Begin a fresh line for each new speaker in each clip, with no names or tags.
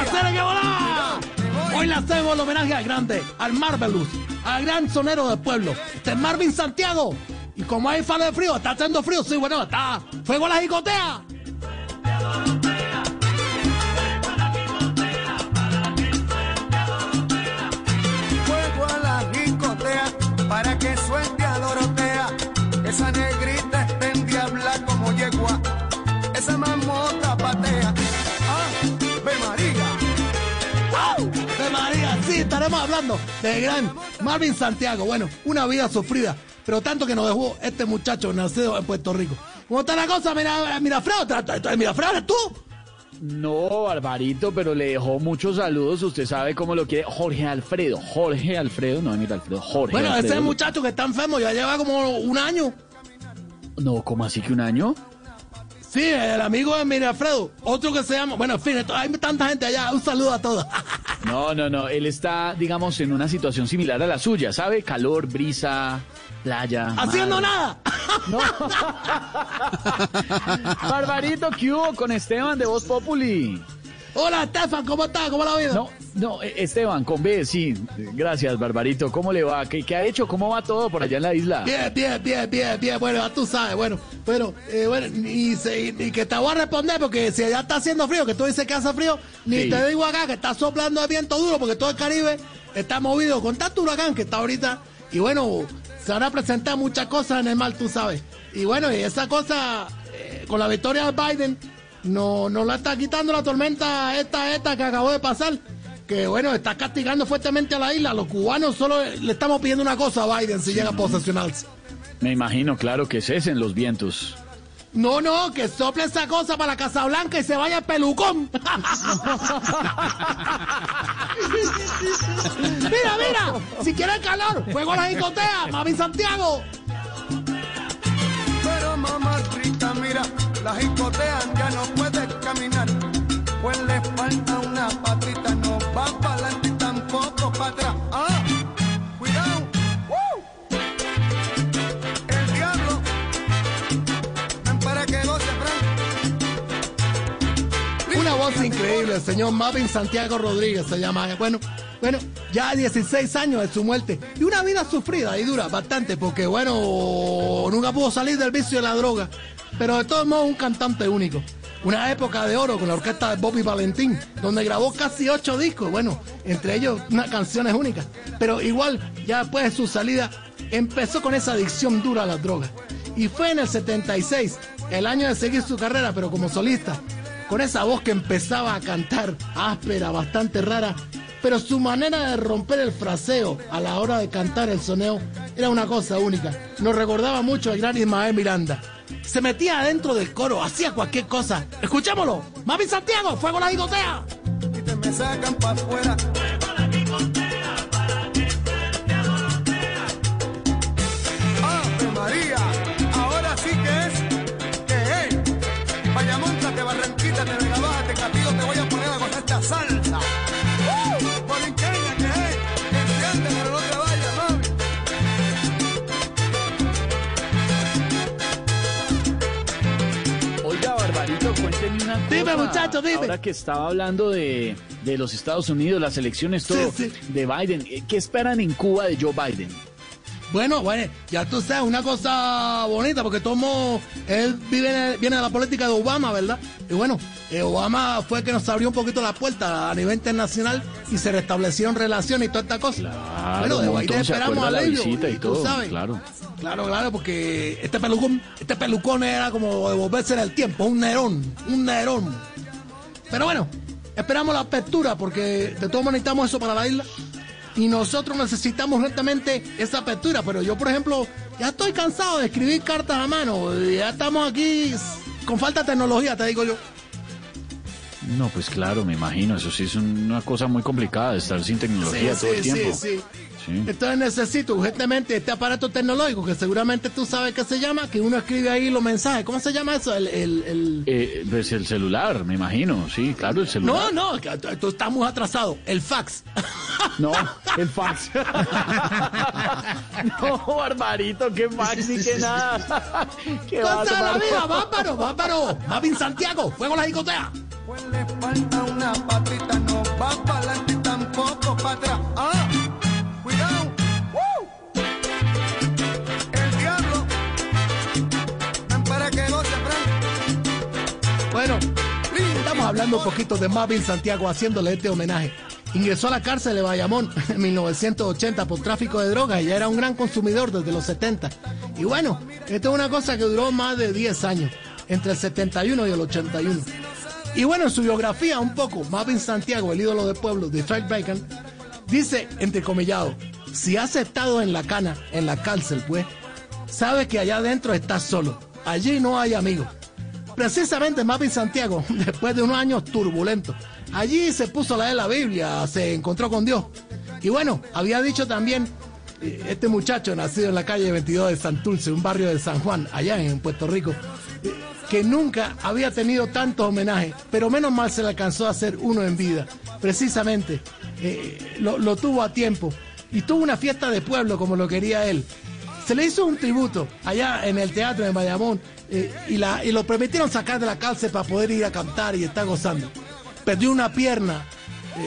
¡Hacer que volá! Hoy le hacemos el homenaje al grande, al Marvelous, al gran sonero del pueblo. Este es Marvin Santiago. Y como hay falo de frío, está haciendo frío, sí, bueno, está. ¡Fuego a la jicotea!
Fuego a la discotea para que
sí, estaremos hablando de gran Marvin Santiago. Bueno, una vida sufrida, pero tanto que nos dejó este muchacho nacido en Puerto Rico. ¿Cómo está la cosa, mira, tra- ¿Mirafredo eres tú?
No, Barbarito, pero le dejó muchos saludos. Usted sabe cómo lo quiere. Jorge Alfredo. Jorge Alfredo. No, mira, Alfredo. Jorge
Bueno,
Alfredo.
ese muchacho que está enfermo ya lleva como un año.
No, ¿cómo así que un año?
Sí, el amigo de Mirafredo. Otro que se llama. Bueno, en fin, hay tanta gente allá. Un saludo a todos.
No, no, no. Él está, digamos, en una situación similar a la suya, ¿sabe? Calor, brisa, playa.
Haciendo nada.
No. Barbarito, ¿qué hubo con Esteban de Voz Populi?
Hola, Estefan, ¿cómo estás? ¿Cómo la vida?
No, no, eh, Esteban, con B, sí. Gracias, Barbarito. ¿Cómo le va? ¿Qué, qué ha hecho? ¿Cómo va todo por allá en la isla?
Bien, bien, bien, bien, bien. Bueno, ya tú sabes, bueno, bueno, eh, bueno, y, se- y que te voy a responder porque si allá está haciendo frío, que tú dices que hace frío, ni
Sí.
te digo acá que está soplando el viento duro porque todo el Caribe está movido con tanto huracán que está ahorita. Y bueno, se van a presentar muchas cosas en el mar, tú sabes. Y bueno, y esa cosa, eh, con la victoria de Biden, no, no la está quitando la tormenta esta, esta que acabó de pasar. Que bueno, está castigando fuertemente a la isla. Los cubanos solo le estamos pidiendo una cosa a Biden si llega a posesionarse.
Me imagino, claro, que cesen los vientos.
No, no, que sople esa cosa para la Casa Blanca y se vaya el pelucón. mira, mira, si quieres calor, juego a la discotea, Mami Santiago.
Pero mamá mira, las jicotean, ya no puede caminar. Pues le falta una patita, no va para adelante y tampoco para atrás. ¡Ah! ¡Cuidado! ¡Uh! El diablo. Ven para que goce, Fran.
Una voz increíble, el señor Marvin Santiago Rodríguez se llama. Bueno, bueno, ya 16 años de su muerte. Y una vida sufrida y dura bastante, porque bueno, nunca pudo salir del vicio de la droga. Pero de todos modos, un cantante único. Una época de oro con la orquesta de Bobby Valentín, donde grabó casi ocho discos, bueno, entre ellos unas canciones únicas. Pero igual, ya después de su salida, empezó con esa adicción dura a las drogas. Y fue en el 76, el año de seguir su carrera, pero como solista, con esa voz que empezaba a cantar áspera, bastante rara, pero su manera de romper el fraseo a la hora de cantar el soneo era una cosa única. Nos recordaba mucho al gran Ismael Miranda. Se metía adentro del coro, hacía cualquier cosa. Escuchémoslo. Mami Santiago, fuego la digotea.
Y te me sacan para afuera. ¡Ave María! Ahora sí que es, que es. Vaya, montate, Barranquita, te venga, bájate, castigo, te voy a
cosa.
Dime.
Ahora que estaba hablando de, de los Estados Unidos, las elecciones, todo,
Sí,
de Biden, eh, ¿qué esperan en Cuba de Joe Biden?
Bueno, bueno, ya tú sabes, una cosa bonita, porque tomo, él vive, viene de la política de Obama, ¿verdad? Y bueno, eh, Obama fue el que nos abrió un poquito la puerta a nivel internacional y se restablecieron relaciones y toda esta cosa. bueno, de
se
esperamos
acuerda la
alivio,
visita y todo,
sabes.
claro.
Claro, claro, porque este pelucón, este pelucón era como devolverse en el tiempo, un nerón, un nerón. Pero bueno, esperamos la apertura porque de todos modos necesitamos eso para la isla. Y nosotros necesitamos urgentemente esa apertura. Pero yo, por ejemplo, ya estoy cansado de escribir cartas a mano. Ya estamos aquí con falta de tecnología, te digo yo.
No, pues claro, me imagino. Eso sí es una cosa muy complicada, estar sin tecnología todo el tiempo.
Sí, sí.
Sí.
Entonces necesito urgentemente este aparato tecnológico que seguramente tú sabes que se llama, que uno escribe ahí los mensajes. ¿Cómo se llama eso? El, el, el...
Eh, pues el celular, me imagino. Sí, claro, el celular.
No, no, tú estás muy atrasado. El fax.
No, el fax. no, Barbarito, qué fax ni qué nada. Qué
Cosa la vida, bárbaro, bárbaro. Mavin Santiago, fuego la jicotea.
Pues le falta una patita, no va para adelante y tampoco para atrás. ¡Ah! ¡Cuidado! El diablo. Ven para que goce, Frank.
Bueno, estamos hablando un poquito de Mavin Santiago haciéndole este homenaje. Ingresó a la cárcel de Bayamón en 1980 por tráfico de drogas y ya era un gran consumidor desde los 70. Y bueno, esto es una cosa que duró más de 10 años, entre el 71 y el 81. Y bueno, en su biografía un poco, Marvin Santiago, el ídolo de pueblo de Strike Bacon, dice, entrecomillado, si has estado en la cana, en la cárcel, pues, sabes que allá adentro estás solo. Allí no hay amigos. Precisamente Marvin Santiago, después de unos años turbulentos, allí se puso a leer la Biblia, se encontró con Dios. Y bueno, había dicho también este muchacho nacido en la calle 22 de Santurce, un barrio de San Juan, allá en Puerto Rico, eh, que nunca había tenido tantos homenajes, pero menos mal se le alcanzó a hacer uno en vida. Precisamente, eh, lo, tuvo a tiempo y tuvo una fiesta de pueblo como lo quería él. Se le hizo un tributo allá en el teatro de Bayamón eh, y, lo permitieron sacar de la cárcel para poder ir a cantar y estar gozando. Perdió una pierna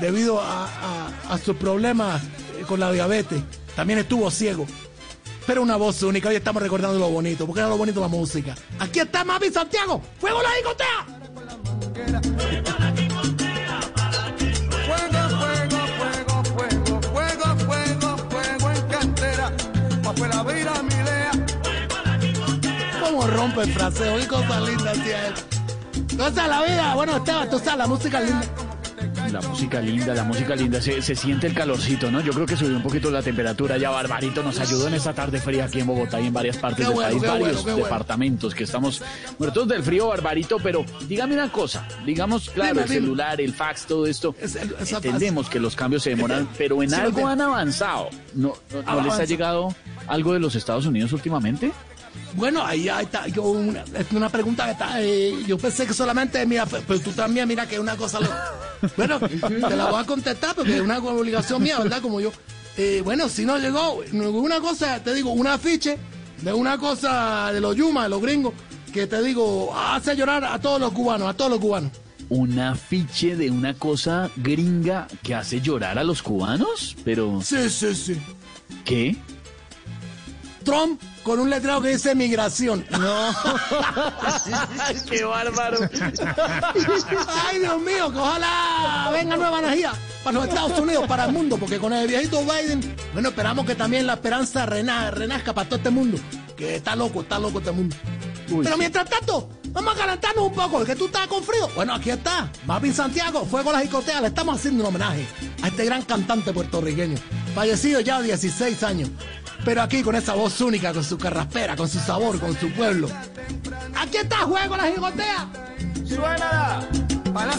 debido a, a- a sus problemas con la diabetes. También estuvo ciego. Pero una voz única, hoy estamos recordando lo bonito, porque era lo bonito la música. Aquí está Mami Santiago, ¡Fuego la discotea!
Fuego, fuego, fuego, fuego, fuego, fuego, fuego en cantera. Pa'.
¿Cómo rompe el fraseo? ¿Qué cosa linda hacía él? Cosa la vida, bueno, Esteban, tú sabes, la música linda.
La música linda, la música linda. Se, se siente el calorcito, ¿no? Yo creo que subió un poquito la temperatura. Ya Barbarito nos ayudó en esta tarde fría aquí en Bogotá y en varias partes
Qué
del
bueno,
país,
bueno,
varios
bueno.
departamentos que estamos muertos del frío, Barbarito. Pero dígame una cosa, digamos, claro,
Dime,
el
dime.
celular, el fax, todo esto.
Es-
Entendemos que los cambios se demoran, pero en
Sí,
algo han avanzado. ¿No, no, no les ha llegado algo de los Estados Unidos últimamente?
Bueno, ahí, ahí está, yo, una, una pregunta que está, eh, yo pensé que solamente, mira, pero tú también, mira que una cosa, lo- bueno, te la voy a contestar porque es una obligación mía, ¿verdad? Como yo, eh, bueno, si no llegó, una cosa, te digo, un afiche de una cosa de los Yuma, de los gringos, que te digo, hace llorar a todos los cubanos, a todos los cubanos.
¿Un afiche de una cosa gringa que hace llorar a los cubanos? Pero,
Sí, sí, sí.
¿qué?
Trump con un letrero que dice migración. No.
¡Qué bárbaro!
Ay, Dios mío, que ojalá venga nueva energía para los Estados Unidos, para el mundo, porque con el viejito Biden, bueno, esperamos que también la esperanza rena- renazca para todo este mundo, que está loco, está loco este mundo.
Uy,
Pero mientras tanto, vamos a calentarnos un poco, que tú estás con frío. Bueno, aquí está, Marvin Santiago, Fuego las Jicoteas, le estamos haciendo un homenaje a este gran cantante puertorriqueño, fallecido ya a 16 años. Pero aquí con esa voz única, con su carraspera, con su sabor, con su pueblo. Aquí está Juego las Jicoteas.
Suena para la